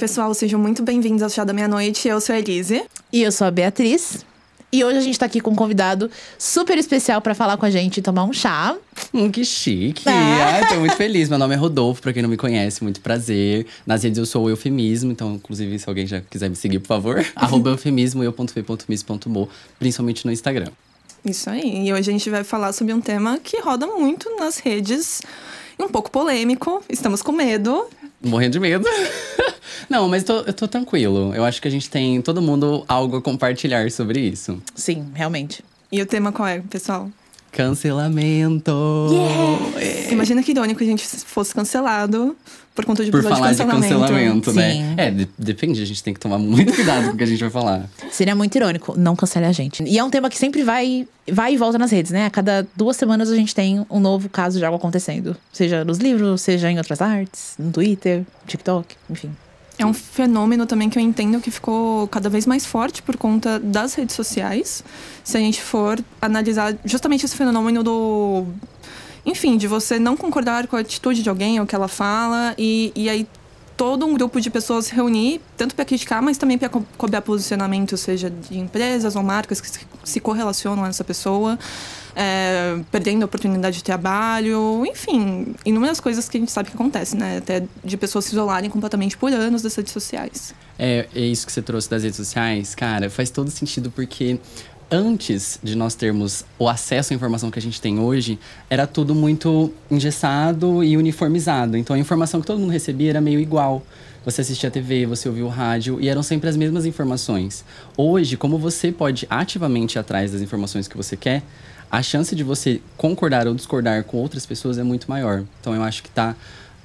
pessoal, sejam muito bem-vindos ao Chá da Meia-Noite. Eu sou a Elise. E eu sou a Beatriz. E hoje a gente tá aqui com um convidado super especial para falar com a gente e tomar um chá. Hum, que chique. Ah. Ai, tô muito feliz. Meu nome é Rodolfo, pra quem não me conhece, muito prazer. Nas redes eu sou o eufemismo, então, inclusive, se alguém já quiser me seguir, por favor, arroba eufemismo, eu.f.miss.mo, principalmente no Instagram. Isso aí. E hoje a gente vai falar sobre um tema que roda muito nas redes, um pouco polêmico. Estamos com medo. Morrendo de medo. não, mas tô- eu tô tranquilo. Eu acho que a gente tem, todo mundo, algo a compartilhar sobre isso. Sim, realmente. E o tema qual é, pessoal? Cancelamento! Imagina que irônico a gente fosse cancelado por conta de Por episódio falar de cancelamento. cancelamento, né? É, de- depende, a gente tem que tomar muito cuidado com o que a gente vai falar. Seria muito irônico, não cancele a gente. E é um tema que sempre vai, vai e volta nas redes, né? A cada duas semanas a gente tem um novo caso de algo acontecendo. Seja nos livros, seja em outras artes, no Twitter, TikTok, enfim. É um fenômeno também que eu entendo que ficou cada vez mais forte por conta das redes sociais. Se a gente for analisar justamente esse fenômeno do. Enfim, de você não concordar com a atitude de alguém ou o que ela fala, e, e aí todo um grupo de pessoas se reunir, tanto para criticar, mas também para co cobrar posicionamento, seja de empresas ou marcas que se, correlacionam a essa pessoa, é, perdendo a oportunidade de trabalho, enfim, inúmeras coisas que a gente sabe que acontece, né? Até de pessoas se isolarem completamente por anos das redes sociais. É, é isso que você trouxe das redes sociais, cara, faz todo sentido porque antes de nós termos o acesso à informação que a gente tem hoje, era tudo muito engessado e uniformizado. Então a informação que todo mundo recebia era meio igual. Você assistia a TV, você ouvia o rádio e eram sempre as mesmas informações. Hoje, como você pode ativamente ir atrás das informações que você quer, a chance de você concordar ou discordar com outras pessoas é muito maior. Então eu acho que tá.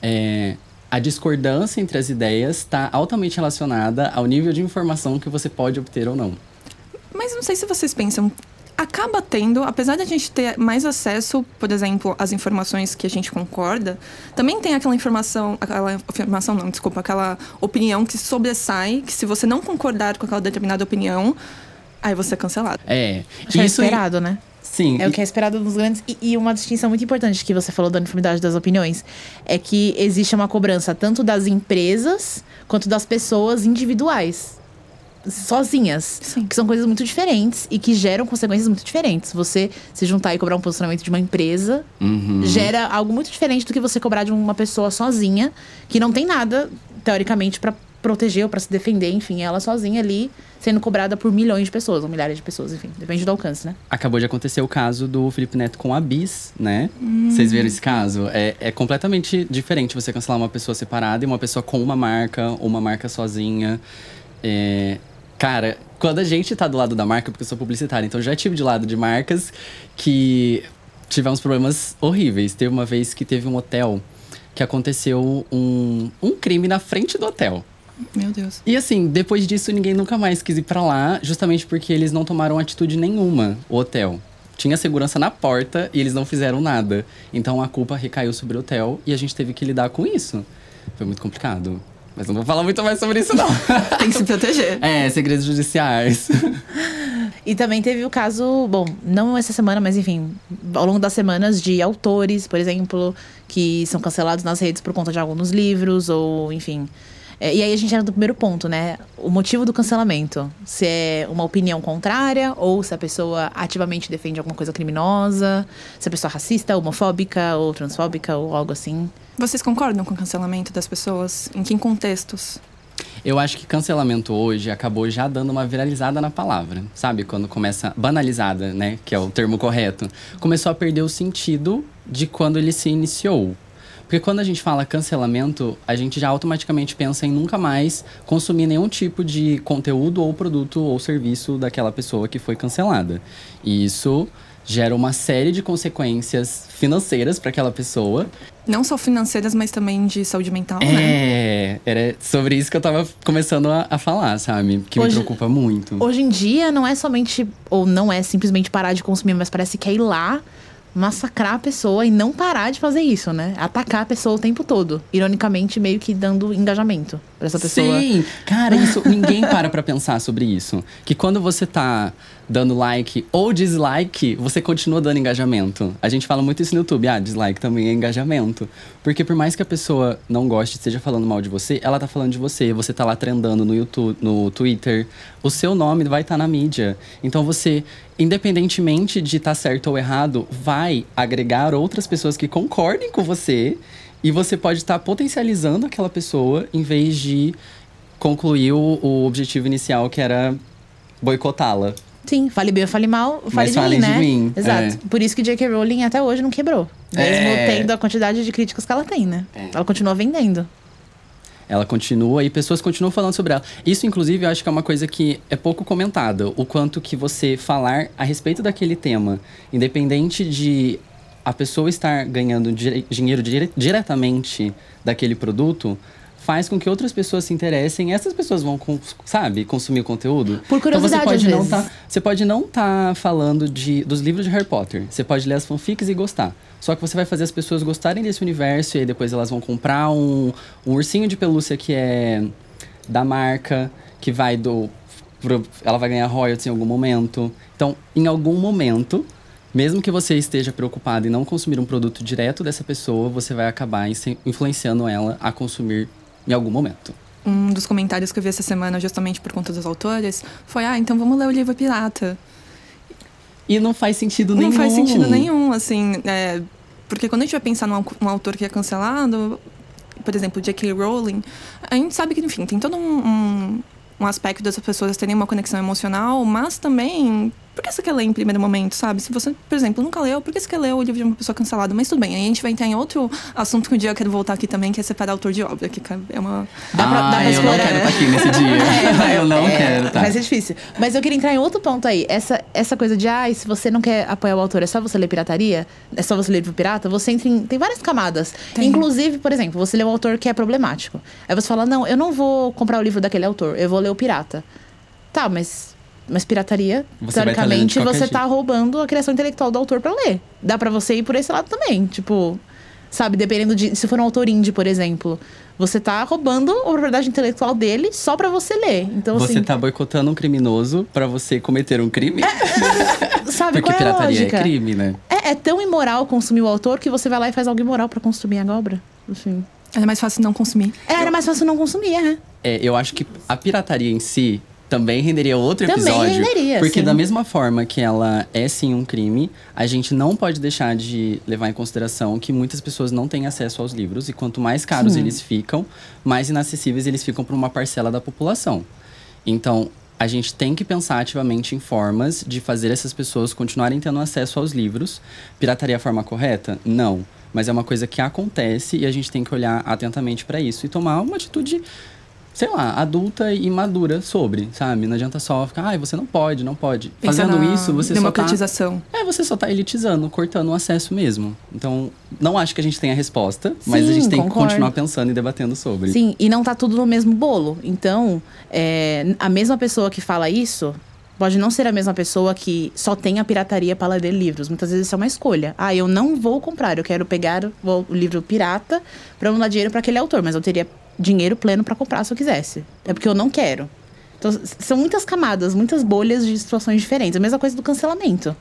é, a discordância entre as ideias está altamente relacionada ao nível de informação que você pode obter ou não. Mas não sei se vocês pensam. Acaba tendo, apesar da gente ter mais acesso, por exemplo, às informações que a gente concorda, também tem aquela informação, aquela informação não, desculpa, aquela opinião que sobressai, que se você não concordar com aquela determinada opinião, aí você é cancelado. É. É isso esperado, né? Sim. É o que é esperado dos grandes. E, e uma distinção muito importante que você falou da uniformidade das opiniões é que existe uma cobrança tanto das empresas quanto das pessoas individuais. Sozinhas. Sim. Que são coisas muito diferentes e que geram consequências muito diferentes. Você se juntar e cobrar um posicionamento de uma empresa Uhum. gera algo muito diferente do que você cobrar de uma pessoa sozinha, que não tem nada, teoricamente, pra proteger ou pra se defender, enfim, ela sozinha ali sendo cobrada por milhões de pessoas, ou milhares de pessoas, enfim, depende do alcance, né? Acabou de acontecer o caso do Felipe Neto com a Bis, né? Vocês viram esse caso? É, é completamente diferente você cancelar uma pessoa separada e uma pessoa com uma marca, ou uma marca sozinha. É, Cara, quando a gente tá do lado da marca, porque eu sou publicitário, então eu já tive de lado de marcas que tivemos problemas horríveis. Teve uma vez que teve um hotel que aconteceu um, um crime na frente do hotel. Meu Deus. E assim, depois disso ninguém nunca mais quis ir pra lá, justamente porque eles não tomaram atitude nenhuma, o hotel. Tinha segurança na porta e eles não fizeram nada. Então a culpa recaiu sobre o hotel e a gente teve que lidar com isso. Foi muito complicado. Mas não vou falar muito mais sobre isso, não. Tem que se proteger. é, segredos judiciais. E também teve o caso, bom, não essa semana, mas enfim, ao longo das semanas de autores, por exemplo, que são cancelados nas redes por conta de algo nos livros, ou enfim. É, e aí a gente entra no primeiro ponto, né? O motivo do cancelamento. Se é uma opinião contrária, ou se a pessoa ativamente defende alguma coisa criminosa, se a pessoa é racista, homofóbica, ou transfóbica, ou algo assim. Vocês concordam com o cancelamento das pessoas? Em que contextos? Eu acho que cancelamento hoje acabou já dando uma viralizada na palavra, sabe? Quando começa banalizada, né? Que é o termo correto. Começou a perder o sentido de quando ele se iniciou. Porque quando a gente fala cancelamento, a gente já automaticamente pensa em nunca mais consumir nenhum tipo de conteúdo ou produto ou serviço daquela pessoa que foi cancelada. E isso gera uma série de consequências financeiras para aquela pessoa. Não só financeiras, mas também de saúde mental, né? É, era sobre isso que eu tava começando a, a falar, sabe? Que Hoje- me preocupa muito. Hoje em dia não é somente, ou não é simplesmente parar de consumir, mas parece que é ir lá massacrar a pessoa e não parar de fazer isso, né? Atacar a pessoa o tempo todo. Ironicamente, meio que dando engajamento pra essa pessoa. Sim, cara, isso ninguém para pra pensar sobre isso. Que quando você tá dando like ou dislike, você continua dando engajamento. A gente fala muito isso no YouTube, ah, dislike também é engajamento. Porque por mais que a pessoa não goste, esteja falando mal de você, ela tá falando de você, você tá lá trendando no YouTube, no Twitter, o seu nome vai estar tá na mídia. Então você independentemente de estar tá certo ou errado, vai agregar outras pessoas que concordem com você e você pode estar tá potencializando aquela pessoa em vez de concluir o, o objetivo inicial que era boicotá-la. Sim, fale bem ou fale mal, fale de mim, né? De mim. Exato. É. Por isso que J.K. Rowling até hoje não quebrou. Mesmo é. tendo a quantidade de críticas que ela tem, né? É. Ela continua vendendo. Ela continua e pessoas continuam falando sobre ela. Isso, inclusive, eu acho que é uma coisa que é pouco comentada. O quanto que você falar a respeito daquele tema, independente de a pessoa estar ganhando dinheiro dire diretamente daquele produto, faz com que outras pessoas se interessem. Essas pessoas vão, sabe, consumir o conteúdo. Por curiosidade, então você pode não tá, Você pode não estar tá falando de, dos livros de Harry Potter. Você pode ler as fanfics e gostar. Só que você vai fazer as pessoas gostarem desse universo e aí depois elas vão comprar um, um ursinho de pelúcia que é da marca, que vai do. Pro, ela vai ganhar royalties em algum momento. Então, em algum momento, mesmo que você esteja preocupado em não consumir um produto direto dessa pessoa, você vai acabar influenciando ela a consumir em algum momento. Um dos comentários que eu vi essa semana, justamente por conta dos autores, foi: ah, então vamos ler o livro pirata. E não faz sentido nenhum. Não faz sentido nenhum, assim. É, porque quando a gente vai pensar num, num autor que é cancelado, por exemplo, J.K. Rowling, a gente sabe que, enfim, tem todo um, um, um aspecto dessas pessoas terem uma conexão emocional, mas também por que você quer ler em primeiro momento, sabe? Se você, por exemplo, nunca leu, por que você quer ler o livro de uma pessoa cancelada? Mas tudo bem, aí a gente vai entrar em outro assunto que um dia eu quero voltar aqui também, que é separar autor de obra, que é uma. Dá pra, ah, dá pra eu não quero estar tá aqui nesse dia. É, eu não é, quero, tá? Mas é difícil. Mas eu queria entrar em outro ponto aí. Essa, essa coisa de, ah, se você não quer apoiar o autor, é só você ler pirataria? É só você ler livro pirata? Você entra em. Tem várias camadas. Tem. Inclusive, por exemplo, você lê um autor que é problemático. Aí você fala, não, eu não vou comprar o livro daquele autor, eu vou ler o pirata. Tá, mas mas pirataria, você teoricamente, você tá roubando a criação intelectual do autor para ler. Dá para você ir por esse lado também. Tipo, sabe, dependendo de. Se for um autor indie, por exemplo. Você tá roubando a propriedade intelectual dele só para você ler. Então, você assim, tá boicotando um criminoso para você cometer um crime? É, sabe Porque qual é pirataria a lógica? é crime, né? É, é, tão imoral consumir o autor que você vai lá e faz algo imoral para consumir a obra. Assim. É mais fácil não consumir. É, era mais fácil não consumir, é. É, eu acho que a pirataria em si também renderia outro também episódio. Renderia, porque sim. da mesma forma que ela é sim um crime, a gente não pode deixar de levar em consideração que muitas pessoas não têm acesso aos livros e quanto mais caros sim. eles ficam, mais inacessíveis eles ficam para uma parcela da população. Então, a gente tem que pensar ativamente em formas de fazer essas pessoas continuarem tendo acesso aos livros. Pirataria é a forma correta? Não. Mas é uma coisa que acontece e a gente tem que olhar atentamente para isso e tomar uma atitude sei lá, adulta e madura sobre, sabe? Não adianta só ficar, ah, você não pode, não pode. Pensar Fazendo isso, você democratização. só tá... É, você só tá elitizando, cortando o acesso mesmo. Então, não acho que a gente tenha a resposta, mas a gente tem concordo. que continuar pensando e debatendo sobre. Sim, e não tá tudo no mesmo bolo. Então, é, a mesma pessoa que fala isso pode não ser a mesma pessoa que só tem a pirataria para ler livros. Muitas vezes isso é uma escolha. Ah, eu não vou comprar, eu quero pegar o, livro pirata para não dar dinheiro para aquele autor, mas eu teria dinheiro pleno para comprar se eu quisesse. É porque eu não quero. Então, são muitas camadas, muitas bolhas de situações diferentes. A mesma coisa do cancelamento.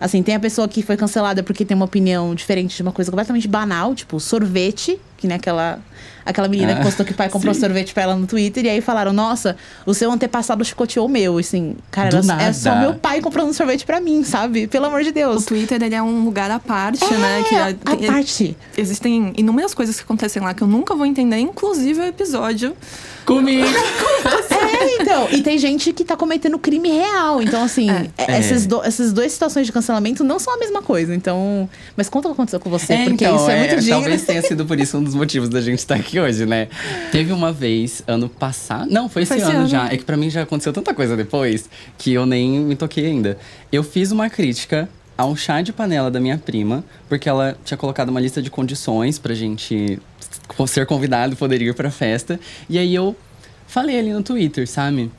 Assim, tem a pessoa que foi cancelada porque tem uma opinião diferente de uma coisa completamente banal, tipo sorvete, que nem aquela, aquela menina ah, que postou que o pai comprou sim. sorvete pra ela no Twitter, e aí falaram, nossa, o seu antepassado chicoteou o meu. Assim, cara, era, é só meu pai comprando sorvete pra mim, sabe? Pelo amor de Deus. O Twitter, ele é um lugar à parte, é, né? Que a, a parte. Existem inúmeras coisas que acontecem lá que eu nunca vou entender, inclusive o episódio Comigo. é, então. E tem gente que tá cometendo crime real. Então, assim, é. é. Essas, do, essas duas situações de cancelamento não são a mesma coisa. Então. Mas conta o que aconteceu com você, é, porque então, isso é, muito digno. Talvez tenha sido por isso um dos motivos da gente estar aqui hoje, né? Teve uma vez, ano passado. Não, foi esse, foi esse ano, ano já. É que pra mim já aconteceu tanta coisa depois que eu nem me toquei ainda. Eu fiz uma crítica a um chá de panela da minha prima, porque ela tinha colocado uma lista de condições pra gente ser convidado, poder ir pra festa. E aí eu falei ali no Twitter, sabe?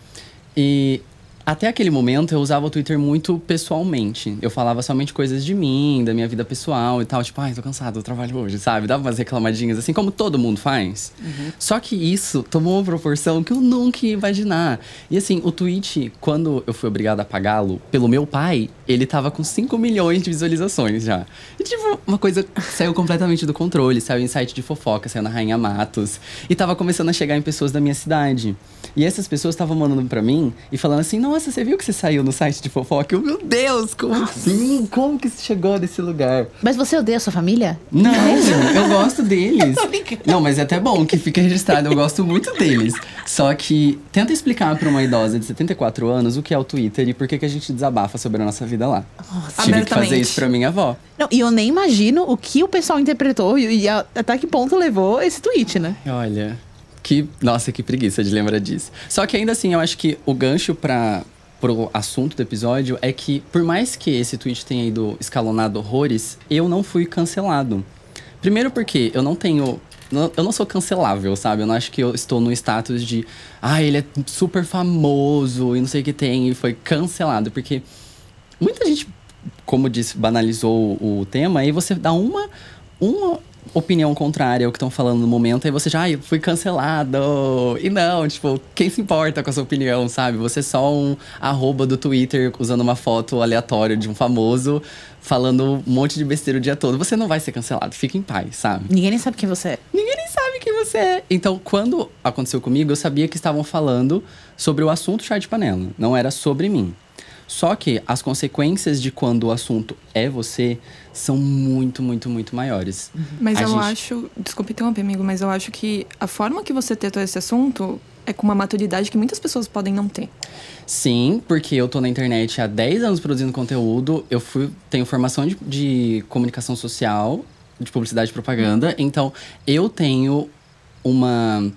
E até aquele momento eu usava o Twitter muito pessoalmente. Eu falava somente coisas de mim, da minha vida pessoal e tal. Tipo, ai, tô cansado, eu trabalho hoje, sabe? Dava umas reclamadinhas, assim como todo mundo faz. Uhum. Só que isso tomou uma proporção que eu nunca ia imaginar. E assim, o tweet, quando eu fui obrigado a pagá-lo pelo meu pai, ele tava com 5 milhões de visualizações já. E tipo, uma coisa saiu completamente do controle. Saiu em site de fofoca, saiu na Rainha Matos. E tava começando a chegar em pessoas da minha cidade. E essas pessoas estavam mandando para mim e falando assim: Nossa, você viu que você saiu no site de fofoca? Eu, meu Deus, como assim? Como que você chegou nesse lugar? Mas você odeia a sua família? Não, eu gosto deles. Não, mas é até bom que fique registrado, eu gosto muito deles. Só que tenta explicar para uma idosa de 74 anos o que é o Twitter e por que, que a gente desabafa sobre a nossa vida lá. Nossa, Tive que fazer isso pra minha avó. Não, e eu nem imagino o que o pessoal interpretou e, e até que ponto levou esse tweet, né? Olha. Que, nossa, que preguiça de lembrar disso. Só que ainda assim, eu acho que o gancho para pro assunto do episódio é que, por mais que esse tweet tenha ido escalonado horrores, eu não fui cancelado. Primeiro porque eu não tenho. Eu não sou cancelável, sabe? Eu não acho que eu estou no status de. Ah, ele é super famoso e não sei o que tem e foi cancelado. Porque muita gente, como disse, banalizou o tema e você dá uma. Uma opinião contrária ao que estão falando no momento, aí você já, ai, fui cancelado. E não, tipo, quem se importa com a sua opinião, sabe? Você é só um arroba do Twitter usando uma foto aleatória de um famoso falando um monte de besteira o dia todo. Você não vai ser cancelado, fica em paz, sabe? Ninguém nem sabe quem você é. Ninguém nem sabe quem você é. Então, quando aconteceu comigo, eu sabia que estavam falando sobre o assunto chá de panela, não era sobre mim. Só que as consequências de quando o assunto é você são muito, muito, muito maiores. Uhum. Mas a eu gente... acho. Desculpe interromper, amigo, mas eu acho que a forma que você tratou esse assunto é com uma maturidade que muitas pessoas podem não ter. Sim, porque eu tô na internet há 10 anos produzindo conteúdo, eu fui, tenho formação de, de comunicação social, de publicidade e propaganda, então eu tenho uma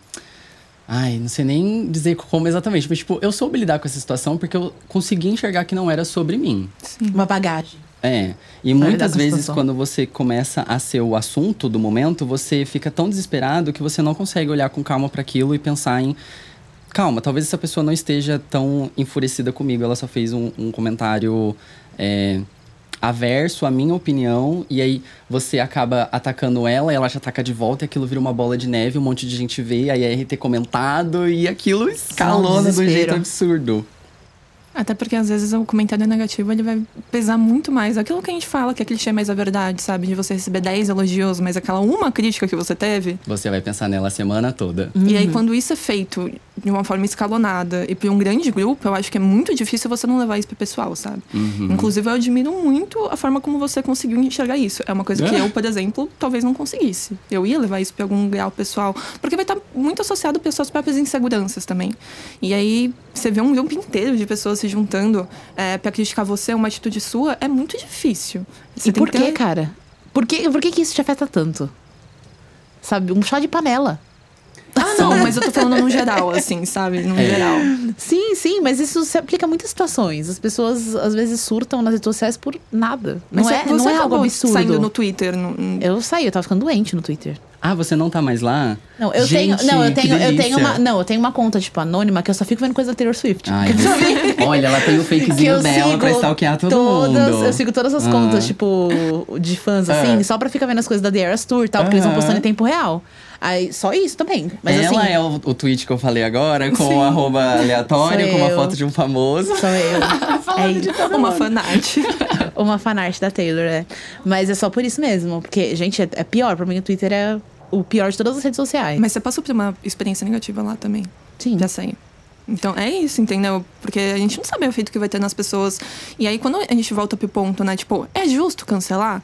Ai, não sei nem dizer como exatamente, mas tipo, eu soube lidar com essa situação porque eu consegui enxergar que não era sobre mim. Sim. Uma bagagem. É. E muitas vezes, quando você começa a ser o assunto do momento, você fica tão desesperado que você não consegue olhar com calma para aquilo e pensar em. Calma, talvez essa pessoa não esteja tão enfurecida comigo. Ela só fez um, um comentário. É, averso à minha opinião, e aí você acaba atacando ela, e ela te ataca de volta, e aquilo vira uma bola de neve, um monte de gente vê, aí a RT comentado, e aquilo escalona um do jeito absurdo. Até porque às vezes o comentário negativo ele vai pesar muito mais. Aquilo que a gente fala que é clichê, mas a verdade, sabe? De você receber 10 elogios, mas aquela uma crítica que você teve. Você vai pensar nela a semana toda. Uhum. E aí, quando isso é feito de uma forma escalonada e para um grande grupo, eu acho que é muito difícil você não levar isso pro pessoal, sabe? Uhum. Inclusive, eu admiro muito a forma como você conseguiu enxergar isso. É uma coisa que é. eu, por exemplo, talvez não conseguisse. Eu ia levar isso para algum grau pessoal, porque vai estar muito associado a pessoas próprias inseguranças também. E aí, você vê um grupo inteiro de pessoas se juntando é, para criticar você, uma atitude sua, é muito difícil. Você e por que, ter... cara? Por que, por que, que isso te afeta tanto? Sabe, um chá de panela. Ah, não, mas eu tô falando no geral, assim, sabe? No é. geral. Sim, sim, mas isso se aplica a muitas situações. As pessoas às vezes surtam nas redes sociais por nada. Mas não é, não é algo absurdo. saindo no Twitter. No... Eu saí, eu tava ficando doente no Twitter. Ah, você não tá mais lá? Não, eu Gente, tenho, não, eu tenho, eu tenho uma, não, eu tenho uma conta tipo anônima que eu só fico vendo coisa da Taylor Swift. Ai, Olha, ela tem o fakezinho dela pra stalkear todo todas, mundo. Eu sigo todas as ah. contas, tipo, de fãs assim, ah. só pra ficar vendo as coisas da The Eras Tour e tal, porque eles vão postando em tempo real. Aí, só isso também. Mas, Ela assim, é o, o tweet que eu falei agora, com o arroba aleatório, com uma foto de um famoso. Sou eu. Falando é, de todo uma fanart. uma fanart da Taylor, é. Mas é só por isso mesmo. Porque, gente, é, é pior. Pra mim, o Twitter é o pior de todas as redes sociais. Mas você passou por uma experiência negativa lá também. Sim. Já sei. Então é isso, entendeu? Porque a gente não sabe o efeito que vai ter nas pessoas. E aí, quando a gente volta pro ponto, né? Tipo, é justo cancelar?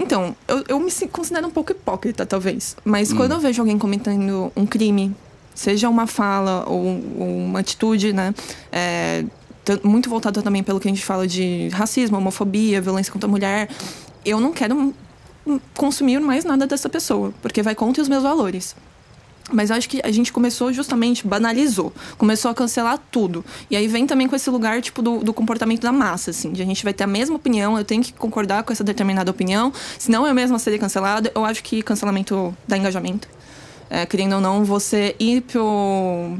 Então, eu, eu me considero um pouco hipócrita, talvez. Mas hum. quando eu vejo alguém cometendo um crime, seja uma fala ou, ou uma atitude, né? É, muito voltada também pelo que a gente fala de racismo, homofobia, violência contra a mulher, eu não quero consumir mais nada dessa pessoa, porque vai contra os meus valores. Mas acho que a gente começou justamente, banalizou. Começou a cancelar tudo. E aí vem também com esse lugar, tipo, do, do, comportamento da massa, assim. De a gente vai ter a mesma opinião, eu tenho que concordar com essa determinada opinião. Senão eu mesma seria cancelada. Eu acho que cancelamento dá engajamento. É, querendo ou não, você ir pro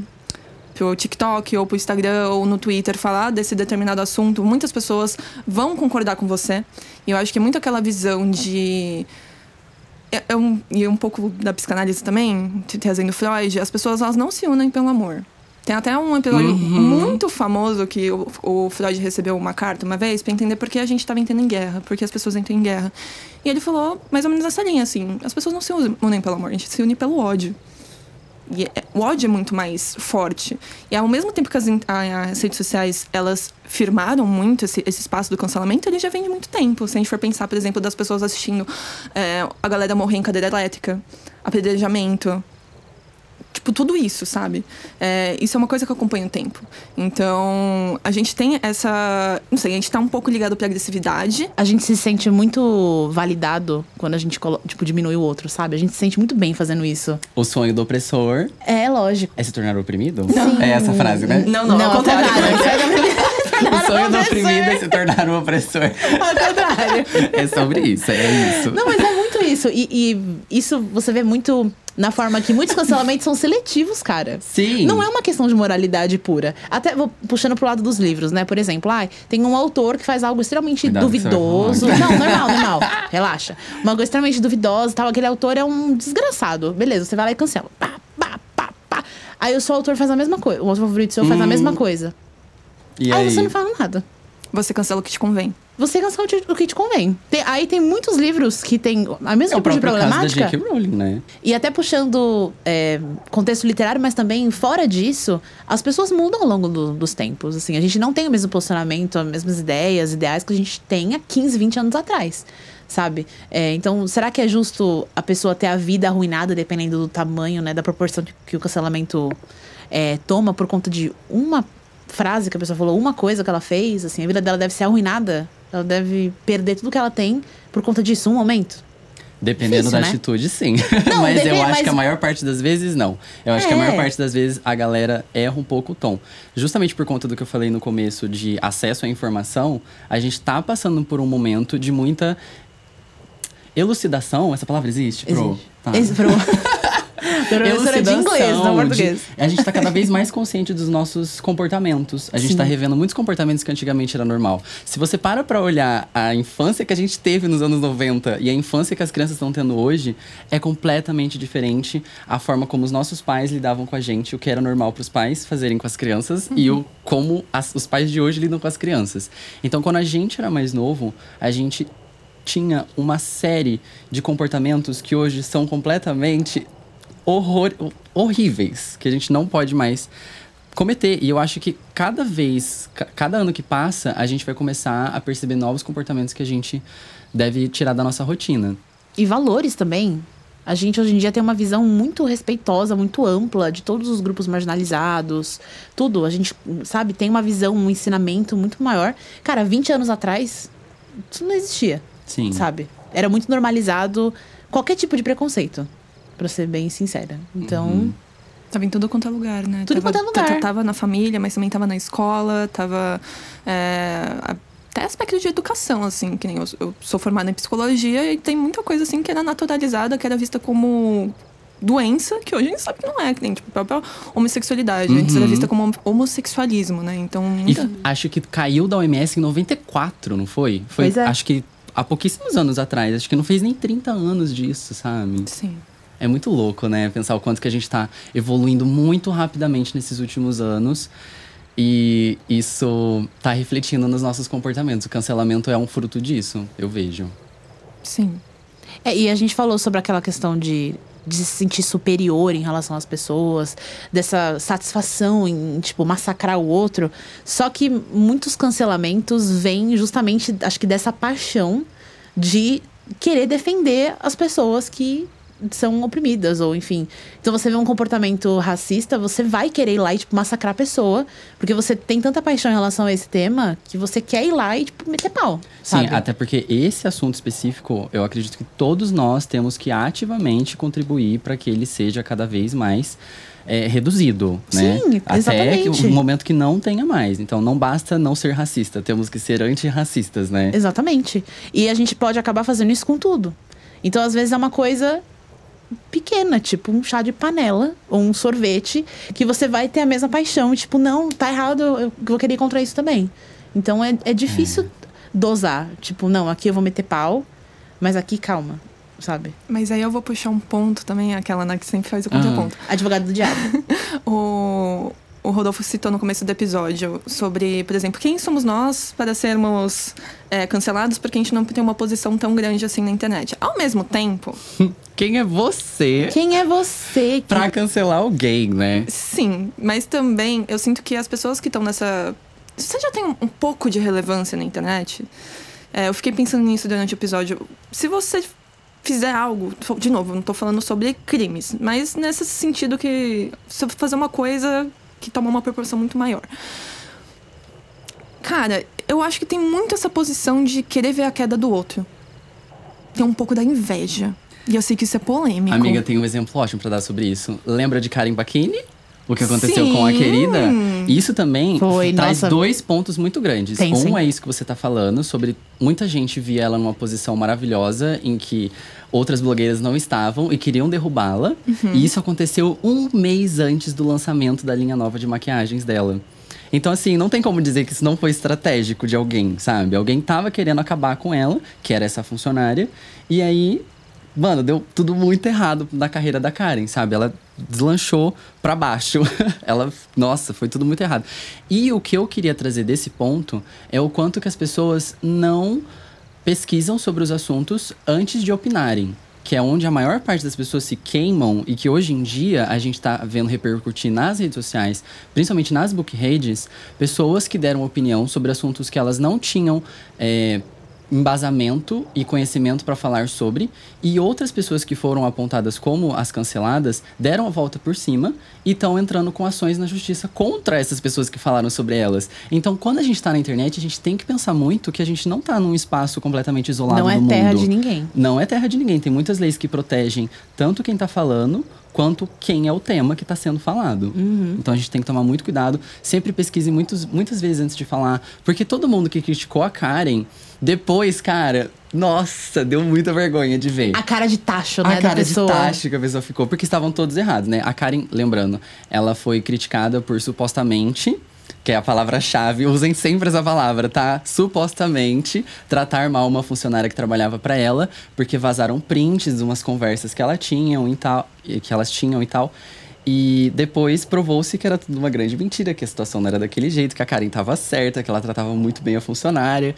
pro TikTok ou pro Instagram ou no Twitter falar desse determinado assunto, muitas pessoas vão concordar com você. E eu acho que é muito aquela visão de é, é um, e um pouco da psicanálise também, trazendo Freud, as pessoas elas não se unem pelo amor. Tem até um episódio Uhum. muito famoso que o, o Freud recebeu uma carta uma vez pra entender por que a gente tava entrando em guerra, por que as pessoas entram em guerra. E ele falou mais ou menos essa linha, assim: as pessoas não se unem pelo amor, a gente se une pelo ódio. E é- o ódio é muito mais forte. E ao mesmo tempo que as, as redes sociais elas firmaram muito esse, esse espaço do cancelamento, ele já vem de muito tempo. Se a gente for pensar, por exemplo, das pessoas assistindo é, a galera morrer em cadeira elétrica, apedrejamento. Tipo, tudo isso, sabe? É, isso é uma coisa que eu acompanho o tempo. Então, a gente tem essa. Não sei, a gente tá um pouco ligado pra agressividade. A gente se sente muito validado quando a gente, tipo, diminui o outro, sabe? A gente se sente muito bem fazendo isso. O sonho do opressor É, lógico. é se tornar oprimido? É essa frase, né? Não, não, Não, ao ao contrário. O sonho do oprimido é se tornar um opressor. Ao contrário. É sobre isso, é isso. Não, mas é muito isso. E, e isso você vê muito na forma que muitos cancelamentos são seletivos, cara. Sim. Não é uma questão de moralidade pura. Até vou puxando pro lado dos livros, né? Por exemplo, ai, tem um autor que faz algo extremamente Cuidado duvidoso. Não, normal, normal. Relaxa. Uma coisa extremamente duvidosa e tal. Aquele autor é um desgraçado. Beleza, você vai lá e cancela. Pá, pá, pá, pá. Aí o seu autor faz a mesma coisa. O outro favorito seu faz a Hum. mesma coisa. E aí aí? você não fala nada. Você cancela o que te convém. Você cancela o que- te convém. Tem- aí tem muitos livros que tem a mesma É tipo de próprio caso da problemática. Rowling, né? E até puxando é, contexto literário, mas também fora disso, as pessoas mudam ao longo do- dos tempos. Assim, a gente não tem o mesmo posicionamento, as mesmas ideias, ideais que a gente tem há 15, 20 anos atrás. Sabe? É, então, será que é justo a pessoa ter a vida arruinada dependendo do tamanho, né? Da proporção que, que o cancelamento é, toma por conta de uma frase que a pessoa falou, uma coisa que ela fez? Assim, a vida dela deve ser arruinada. Ela deve perder tudo que ela tem por conta disso, um momento. Dependendo Difícil, da né? atitude, sim. Não, mas eu acho mas- que a maior parte das vezes, não. Eu acho que a É. maior parte das vezes a galera erra um pouco o tom. Justamente por conta do que eu falei no começo de acesso à informação, a gente tá passando por um momento de muita elucidação. Essa palavra existe, Pro? Existe. Tá. Esse, pro... Professora de inglês, não português. de- A gente tá cada vez mais consciente dos nossos comportamentos. A gente Sim. tá revendo muitos comportamentos que antigamente era normal. Se você para pra olhar a infância que a gente teve nos anos 90 e a infância que as crianças estão tendo hoje, é completamente diferente a forma como os nossos pais lidavam com a gente, o que era normal pros pais fazerem com as crianças e o como as- os pais de hoje lidam com as crianças. Então, quando a gente era mais novo, a gente tinha uma série de comportamentos que hoje são completamente horror, horríveis, que a gente não pode mais cometer. E eu acho que cada vez, ca- cada ano que passa, a gente vai começar a perceber novos comportamentos que a gente deve tirar da nossa rotina. E valores também. A gente hoje em dia tem uma visão muito respeitosa, muito ampla de todos os grupos marginalizados, tudo. A gente, sabe, tem uma visão, um ensinamento muito maior. Cara, 20 anos atrás, isso não existia, Sim. sabe? Era muito normalizado qualquer tipo de preconceito, pra ser bem sincera. Então, Uhum. Tava em tudo quanto é lugar, né? Tudo tava, quanto é lugar. ta- Tava na família, mas também tava na escola, tava. é, até aspecto de educação, assim, que nem eu, eu sou formada em psicologia e tem muita coisa assim que era naturalizada, que era vista como doença, que hoje a gente sabe que não é, que nem tipo, a própria homossexualidade. Antes era Uhum. vista como homossexualismo, né? Então, E muita... acho que caiu da OMS em 94, não foi? Foi, Pois é. acho que há pouquíssimos anos atrás. Acho que não fez nem 30 anos disso, sabe? Sim. É muito louco, né? Pensar o quanto que a gente tá evoluindo muito rapidamente nesses últimos anos. E isso tá refletindo nos nossos comportamentos. O cancelamento é um fruto disso, eu vejo. Sim. É, e a gente falou sobre aquela questão de, de se sentir superior em relação às pessoas, dessa satisfação em, tipo, massacrar o outro. Só que muitos cancelamentos vêm justamente, acho que dessa paixão de querer defender as pessoas que são oprimidas, ou enfim. Então você vê um comportamento racista, você vai querer ir lá e, tipo, massacrar a pessoa. Porque você tem tanta paixão em relação a esse tema que você quer ir lá e, tipo, meter pau. Sim, Sabe? até porque esse assunto específico, eu acredito que todos nós temos que ativamente contribuir para que ele seja cada vez mais é, reduzido, né? Sim, Até que exatamente. o momento que não tenha mais. Então não basta não ser racista, temos que ser antirracistas, né? Exatamente. E a gente pode acabar fazendo isso com tudo. Então, às vezes, é uma coisa pequena, tipo um chá de panela ou um sorvete, que você vai ter a mesma paixão. Tipo, não, tá errado, eu vou querer encontrar isso também. Então é, é difícil dosar. Tipo, não, aqui eu vou meter pau, mas aqui calma, sabe? Mas aí eu vou puxar um ponto também, aquela né, que sempre faz o contraponto. Advogado do diabo. O, o Rodolfo citou no começo do episódio sobre, por exemplo, quem somos nós para sermos é, cancelados porque a gente não tem uma posição tão grande assim na internet. Ao mesmo tempo, Quem é você Quem é você? pra cancelar alguém, né? sim, mas também eu sinto que as pessoas que estão nessa. Você já tem um, pouco de relevância na internet, é, eu fiquei pensando nisso durante o episódio. Se você fizer algo, de novo, não tô falando sobre crimes, mas nesse sentido que se eu fazer uma coisa que toma uma proporção muito maior. Cara, eu acho que tem muito essa posição de querer ver a queda do outro. Tem um pouco da inveja. E eu sei que isso é polêmico. Amiga, tem um exemplo ótimo pra dar sobre isso. Lembra de Karen Bakini? O que aconteceu Sim. com a querida? Isso também Foi, traz nossa. dois pontos muito grandes. Tem, um sim. é isso que você tá falando, sobre muita gente via ela numa posição maravilhosa em que outras blogueiras não estavam e queriam derrubá-la. Uhum. E isso aconteceu um mês antes do lançamento da linha nova de maquiagens dela. Então, assim, não tem como dizer que isso não foi estratégico de alguém, sabe? Alguém tava querendo acabar com ela, que era essa funcionária, e aí Mano, deu tudo muito errado na carreira da Karen, sabe? Ela deslanchou pra baixo. Ela, nossa, foi tudo muito errado. E o que eu queria trazer desse ponto é o quanto que as pessoas não pesquisam sobre os assuntos antes de opinarem. Que é onde a maior parte das pessoas se queimam e que hoje em dia a gente tá vendo repercutir nas redes sociais, principalmente nas book redes, pessoas que deram opinião sobre assuntos que elas não tinham é, embasamento e conhecimento para falar sobre, e outras pessoas que foram apontadas como as canceladas deram a volta por cima e estão entrando com ações na justiça contra essas pessoas que falaram sobre elas. Então, quando a gente está na internet, a gente tem que pensar muito que a gente não está num espaço completamente isolado Não é do mundo. terra de ninguém. Não é terra de ninguém. Tem muitas leis que protegem tanto quem está falando quanto quem é o tema que está sendo falado. Então a gente tem que tomar muito cuidado. Sempre pesquise muitos, muitas vezes antes de falar. Porque todo mundo que criticou a Karen, depois, cara, nossa, deu muita vergonha de ver. A cara de tacho, né, A da cara de taxa que a pessoa ficou, porque estavam todos errados, né? A Karen, lembrando, ela foi criticada por supostamente, que é a palavra-chave, usem sempre essa palavra, tá? Supostamente tratar mal uma funcionária que trabalhava pra ela, porque vazaram prints de umas conversas que ela tinham e tal, que elas tinham e tal. E depois provou-se que era tudo uma grande mentira, que a situação não era daquele jeito, que a Karen tava certa, que ela tratava muito bem a funcionária.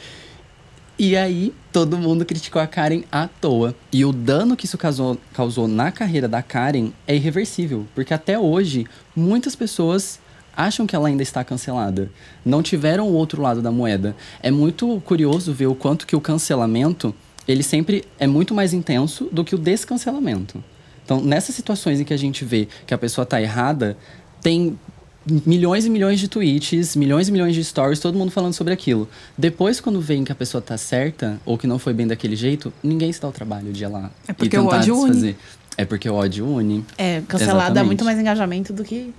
E aí, todo mundo criticou a Karen à toa. E o dano que isso causou, causou na carreira da Karen é irreversível. Porque até hoje, muitas pessoas acham que ela ainda está cancelada. Não tiveram o outro lado da moeda. É muito curioso ver o quanto que o cancelamento, ele sempre é muito mais intenso do que o descancelamento. Então, nessas situações em que a gente vê que a pessoa tá errada, tem milhões e milhões de tweets, milhões e milhões de stories, todo mundo falando sobre aquilo. Depois, quando veem que a pessoa tá certa, ou que não foi bem daquele jeito, ninguém se dá o trabalho de ir lá É e porque o tentar ódio une. desfazer. É porque o ódio une. É, cancelada dá muito mais engajamento do que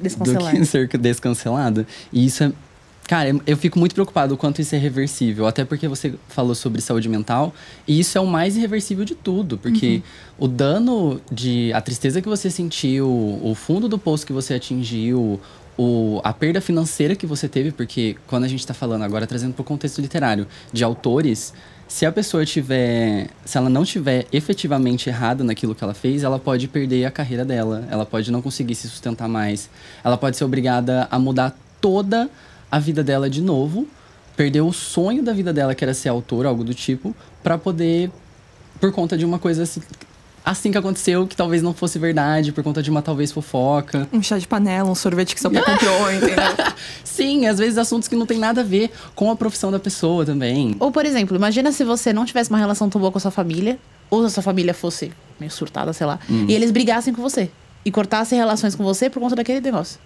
descancelar. Do que ser descancelada. E isso é. Cara, eu- fico muito preocupado o quanto isso é reversível. Até porque você falou sobre saúde mental. E isso é o mais irreversível de tudo. Porque o dano de. A tristeza que você sentiu, o fundo do poço que você atingiu, o, a perda financeira que você teve. Porque quando a gente tá falando agora, trazendo pro contexto literário, de autores. Se a pessoa tiver. Se ela não tiver efetivamente errada naquilo que ela fez, ela pode perder a carreira dela. Ela pode não conseguir se sustentar mais. Ela pode ser obrigada a mudar toda a vida dela de novo. Perder o sonho da vida dela, que era ser autora, algo do tipo, pra poder. Por conta de uma coisa assim, que aconteceu, que talvez não fosse verdade, por conta de uma talvez fofoca. Um chá de panela, um sorvete que seu pai comprou, entendeu? Sim, às vezes assuntos que não tem nada a ver com a profissão da pessoa também. Ou, por exemplo, imagina se você não tivesse uma relação tão boa com a sua família, ou se a sua família fosse meio surtada, sei lá, Hum. e eles brigassem com você. E cortassem relações com você por conta daquele negócio.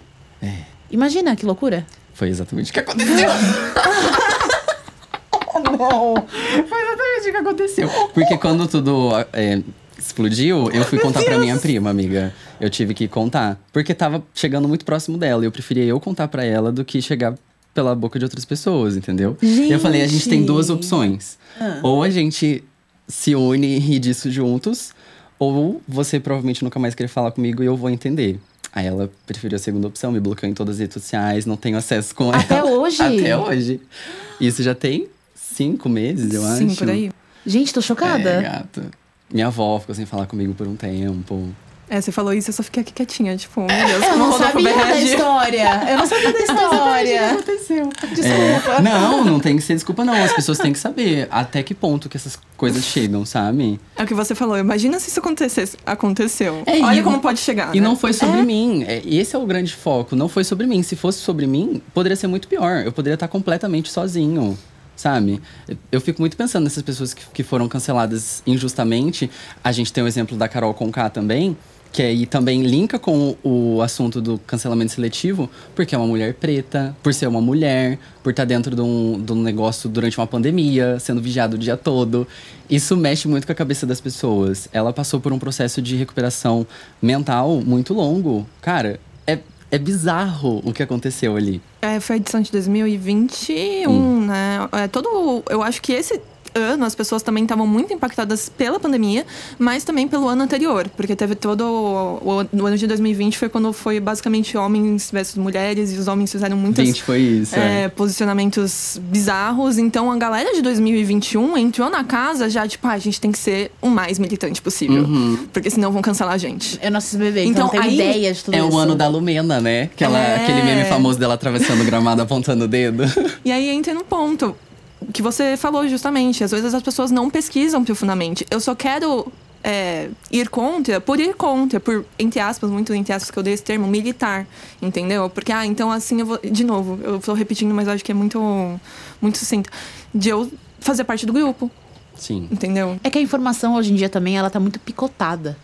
É. Imagina que loucura. Foi exatamente o que aconteceu. não! Foi exatamente o que aconteceu. Porque quando tudo é, explodiu, eu fui contar pra minha prima, amiga. Eu tive que contar. Porque tava chegando muito próximo dela. E eu preferia eu contar pra ela do que chegar pela boca de outras pessoas, entendeu? E eu falei, a gente tem duas opções. Ou a gente se une e ri disso juntos, ou você provavelmente nunca mais querer falar comigo e eu vou entender. Aí ela preferiu a segunda opção, me bloqueou em todas as redes sociais, não tenho acesso com Até ela. hoje? Até hoje. Isso já tem cinco meses, eu Sim, acho. por aí. Gente, tô chocada. É. Minha avó ficou sem falar comigo por um tempo. É, você falou isso, eu só fiquei aqui quietinha, tipo, meu Deus, Eu como não o sabia da história. Eu não sabia da história. aconteceu? Desculpa. não, não tem que ser desculpa, não. As pessoas têm que saber até que ponto que essas coisas chegam, sabe? É o que você falou, imagina se isso acontecesse. Aconteceu. É, Olha como pode chegar. E né? não foi sobre mim. É, esse é o grande foco. Não foi sobre mim. Se fosse sobre mim, poderia ser muito pior. Eu poderia estar completamente sozinho. Sabe? Eu- fico muito pensando nessas pessoas que, que foram canceladas injustamente. A gente tem o exemplo da Carol Conká também, que aí também linka com o assunto do cancelamento seletivo, porque é uma mulher preta, por ser uma mulher, por estar dentro de um, de um negócio durante uma pandemia, sendo vigiado o dia todo. Isso mexe muito com a cabeça das pessoas. Ela passou por um processo de recuperação mental muito longo. Cara, é, bizarro o que aconteceu ali. É, foi a edição de 2021, né? É, todo. Eu acho que esse ano as pessoas também estavam muito impactadas pela pandemia, mas também pelo ano anterior, porque teve todo. O, o ano de 2020 foi quando foi basicamente homens versus mulheres, e os homens fizeram muitas. 20 foi isso. é, é. posicionamentos bizarros. Então a galera de 2021 entrou na casa já, tipo, ah, a gente tem que ser o mais militante possível. Uhum. Porque senão vão cancelar a gente. Eu não assisto bebê, então, Então, aí- ideia de tudo É isso. o ano da Lumena, né? Aquela, É. Aquele meme famoso dela atravessando o gramado apontando o dedo. E aí entra no ponto que você falou justamente. Às vezes as pessoas não pesquisam profundamente. Eu só quero é, ir contra por ir contra, por, entre aspas, muito entre aspas que eu dei esse termo, militar. Entendeu? Porque, ah, então assim eu vou. De novo, eu tô repetindo, mas acho que é muito, muito sucinto. De eu fazer parte do grupo, Sim. entendeu? É que a informação hoje em dia também, ela tá muito picotada.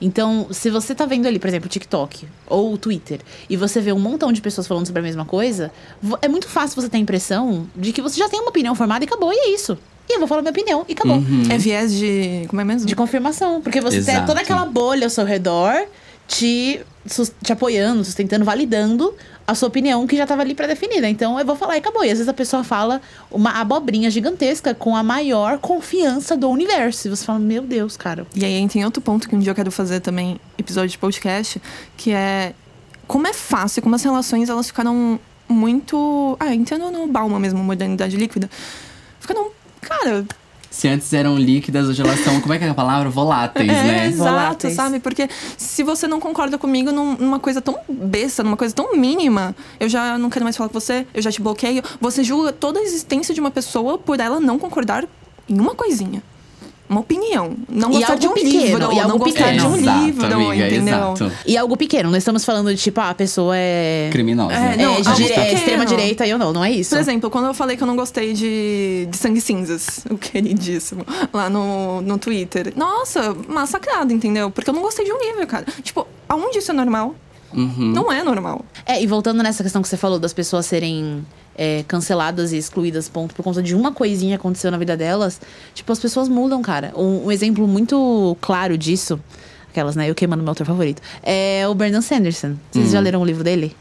Então, se você tá vendo ali, por exemplo, o TikTok ou o Twitter, e você vê um montão de pessoas falando sobre a mesma coisa, é muito fácil você ter a impressão de que você já tem uma opinião formada e acabou, e é isso. E eu vou falar minha opinião, e acabou. Uhum. É viés de. Como é mesmo? De confirmação. Porque você tem Exato. toda aquela bolha ao seu redor te, te apoiando, sustentando, validando a sua opinião que já estava ali pré-definida. Então eu vou falar e acabou. E às vezes a pessoa fala uma abobrinha gigantesca com a maior confiança do universo. E você fala, meu Deus, cara. E aí tem outro ponto que um dia eu quero fazer também, episódio de podcast, que é como é fácil, como as relações elas ficaram muito. Ah, entrando no Balma mesmo, modernidade líquida. Ficaram. Cara, Se antes eram líquidas, hoje elas são, como é que é a palavra? Voláteis, é, né? exato, Voláteis. sabe? Porque se você não concorda comigo num- numa coisa tão besta, numa coisa tão mínima, eu já não quero mais falar com você, eu já te bloqueio. Você julga toda a existência de uma pessoa por ela não concordar em uma coisinha. Uma opinião. Não E gostar de um pequeno, livro, e não algo gostar de um pequeno. Exato, livro, amiga, entendeu? exato. E algo pequeno, não estamos falando de tipo, ah, a pessoa é. Criminosa. É, É, não, de algo dire- é pequeno. extrema direita e eu não, não é isso. Por exemplo, quando eu falei que eu não gostei de, de Sangue Cinzas, o queridíssimo, lá no, no Twitter. Nossa, massacrado, entendeu? Porque eu não gostei de um livro, cara. Tipo, aonde isso é normal? Uhum. Não é normal. É, e voltando nessa questão que você falou das pessoas serem é, canceladas e excluídas, ponto, por conta de uma coisinha que aconteceu na vida delas, tipo, as pessoas mudam, cara. Um, um exemplo muito claro disso, aquelas, né? Eu queimando meu autor favorito, é o Brandon Sanderson. Vocês Hum. já leram o livro dele?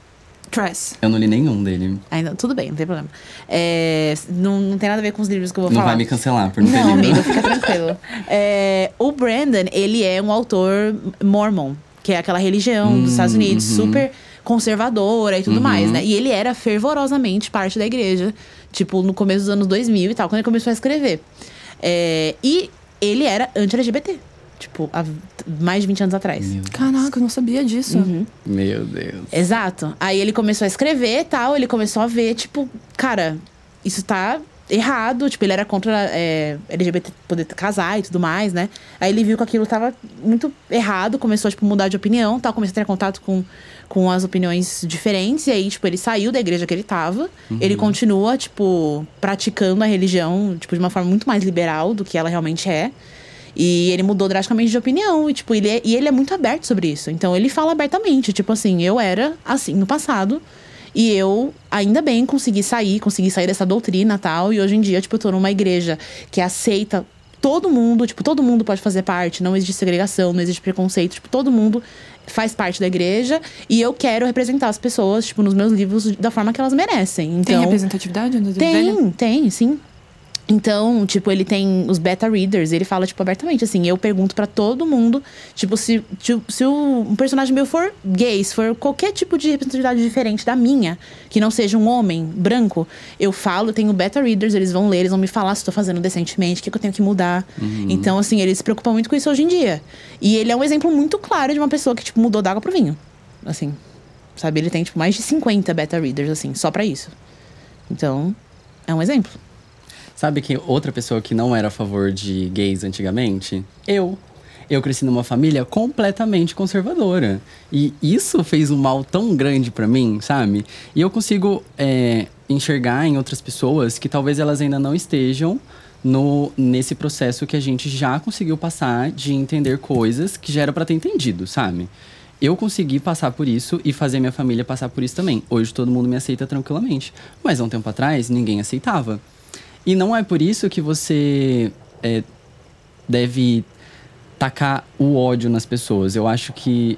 Tress. Eu não li nenhum dele. Ainda, tudo bem, não tem problema. É, não, não tem nada a ver com os livros que eu vou não falar. vai me cancelar por não, ter Não, amigo, fica tranquilo. É, o Brandon, ele é um autor mormon, que é aquela religião dos Hum, Estados Unidos, uhum. super conservadora e tudo Uhum. mais, né? E ele era fervorosamente parte da igreja, tipo, no começo dos anos 2000 e tal, quando ele começou a escrever. É, e ele era anti-LGBT, tipo, há mais de 20 anos atrás. Caraca, eu não sabia disso. Uhum. meu Deus. Exato. Aí ele começou a escrever e tal, ele começou a ver, tipo, cara, isso tá errado. Tipo, ele era contra é, LGBT poder casar e tudo mais, né? Aí ele viu que aquilo tava muito errado, começou, tipo, mudar de opinião tal, começou a ter contato com, com as opiniões diferentes. E aí, tipo, ele saiu da igreja que ele tava. Ele continua, tipo, praticando a religião, tipo, de uma forma muito mais liberal do que ela realmente é. E ele mudou drasticamente de opinião. E, tipo, ele é, e ele é muito aberto sobre isso. Então ele fala abertamente, tipo assim, eu era assim no passado. E eu, ainda bem, consegui sair, consegui sair dessa doutrina tal. E hoje em dia, tipo, eu tô numa igreja que aceita todo mundo, tipo, todo mundo pode fazer parte, não existe segregação, não existe preconceito, tipo, todo mundo faz parte da igreja. E eu quero representar as pessoas, tipo, nos meus livros da forma que elas merecem. Tem Então, representatividade no tem, tem, sim. Então, tipo, ele tem os beta readers, ele fala, tipo, abertamente, assim, eu pergunto para todo mundo, tipo, se, tipo, se um personagem meu for gay, se for qualquer tipo de representatividade diferente da minha, que não seja um homem branco, eu falo, eu tenho beta readers, eles vão ler, eles vão me falar se estou fazendo decentemente, o que, que eu tenho que mudar. Uhum. Então, assim, ele se preocupa muito com isso hoje em dia. E ele é um exemplo muito claro de uma pessoa que, tipo, mudou da água pro vinho. Assim, sabe? Ele tem, tipo, mais de 50 beta readers, assim, só para isso. Então, é um exemplo. Sabe que outra pessoa que não era a favor de gays antigamente? Eu. Eu cresci numa família completamente conservadora. E isso fez um mal tão grande para mim, sabe? E eu consigo é, enxergar em outras pessoas que talvez elas ainda não estejam no, nesse processo que a gente já conseguiu passar de entender coisas que já era para ter entendido, sabe? Eu consegui passar por isso e fazer minha família passar por isso também. Hoje todo mundo me aceita tranquilamente. Mas há um tempo atrás ninguém aceitava. E não é por isso que você é, deve tacar o ódio nas pessoas. Eu acho que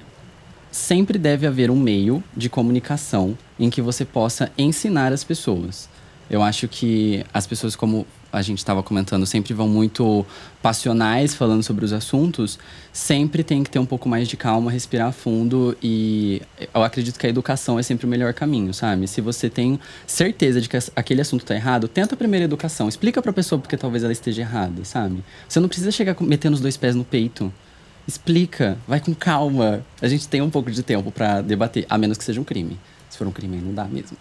sempre deve haver um meio de comunicação em que você possa ensinar as pessoas. Eu acho que as pessoas, como a gente estava comentando, sempre vão muito passionais falando sobre os assuntos, sempre tem que ter um pouco mais de calma, respirar fundo e eu acredito que a educação é sempre o melhor caminho, sabe? Se você tem certeza de que aquele assunto está errado, tenta a primeira educação, explica para a pessoa porque talvez ela esteja errada, sabe? Você não precisa chegar metendo os dois pés no peito. Explica, vai com calma. A gente tem um pouco de tempo para debater, a menos que seja um crime. Se for um crime, não dá mesmo.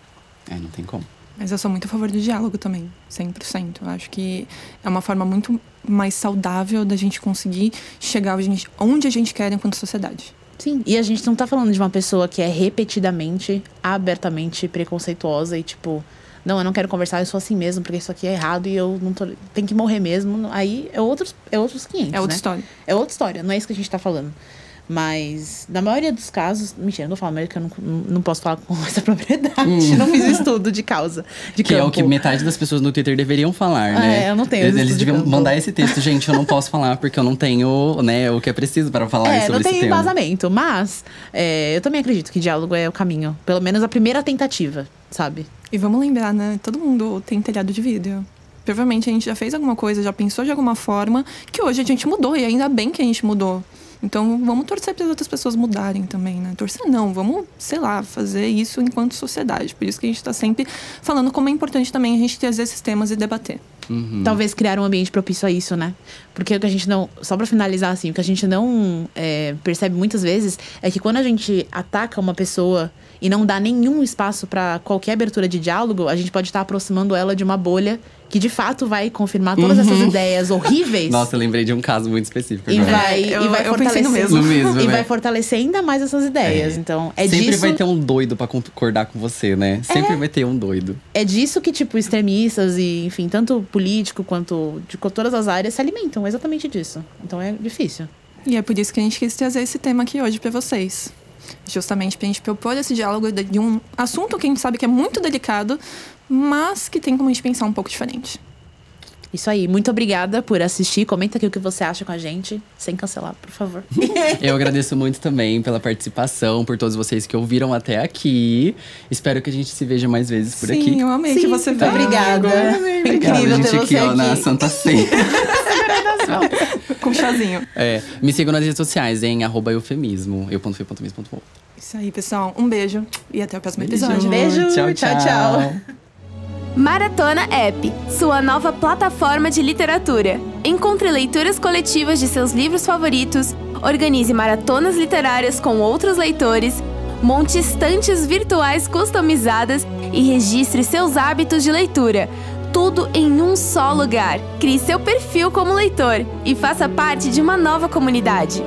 É, não tem como. Mas eu sou muito a favor do diálogo também, 100%. Eu acho que é uma forma muito mais saudável da gente conseguir chegar onde a gente quer enquanto sociedade. Sim, e a gente não tá falando de uma pessoa que é repetidamente, abertamente preconceituosa e tipo, não, eu não quero conversar, eu sou assim mesmo, porque isso aqui é errado e eu não tô. Tem que morrer mesmo. Aí é outros, é outros 500. É outra né? história. É outra história, não é isso que a gente tá falando. Mas, na maioria dos casos, mentira, eu não falo mas que eu não, não posso falar com essa propriedade. Hum. Não fiz estudo de causa. De que campo. é o que metade das pessoas no Twitter deveriam falar, né? É, eu não tenho. Eles, eles deviam de mandar esse texto. Gente, eu não posso falar porque eu não tenho né, o que é preciso para falar é, sobre esse tema. não tem embasamento. Mas, é, eu também acredito que diálogo é o caminho. Pelo menos a primeira tentativa, sabe? E vamos lembrar, né? Todo mundo tem telhado de vidro provavelmente a gente já fez alguma coisa, já pensou de alguma forma, que hoje a gente mudou, e ainda bem que a gente mudou. Então vamos torcer para as outras pessoas mudarem também, né? Torcer não, vamos, sei lá, fazer isso enquanto sociedade. Por isso que a gente está sempre falando como é importante também a gente trazer esses temas e debater. Uhum. Talvez criar um ambiente propício a isso, né? Porque o que a gente não. Só para finalizar, assim, o que a gente não é, percebe muitas vezes é que quando a gente ataca uma pessoa e não dá nenhum espaço para qualquer abertura de diálogo, a gente pode estar aproximando ela de uma bolha que de fato vai confirmar todas uhum. essas ideias horríveis. Nossa, eu lembrei de um caso muito específico. E vai, eu, e vai fortalecer no mesmo. No mesmo e né? vai fortalecer ainda mais essas ideias. É. Então, é Sempre disso... vai ter um doido para concordar com você, né? Sempre é. vai ter um doido. É disso que, tipo, extremistas e, enfim, tanto político quanto de todas as áreas se alimentam, exatamente disso. Então é difícil. E é por isso que a gente quis trazer esse tema aqui hoje para vocês justamente para a gente propor esse diálogo de um assunto que a gente sabe que é muito delicado, mas que tem como a gente pensar um pouco diferente. Isso aí, muito obrigada por assistir. Comenta aqui o que você acha com a gente, sem cancelar, por favor. Eu agradeço muito também pela participação, por todos vocês que ouviram até aqui. Espero que a gente se veja mais vezes por Sim, aqui. eu amei Sim, que você veio. Obrigada. Incrível ter você aqui, ó, na Santa Ceia. com chazinho. É, me sigam nas redes sociais em arroba eufemismo, eu.fe.mis.com. Isso aí, pessoal. Um beijo e até o próximo beijo. episódio. Beijo. tchau. tchau. tchau. Maratona App, sua nova plataforma de literatura. Encontre leituras coletivas de seus livros favoritos, organize maratonas literárias com outros leitores, monte estantes virtuais customizadas e registre seus hábitos de leitura. Tudo em um só lugar. Crie seu perfil como leitor e faça parte de uma nova comunidade.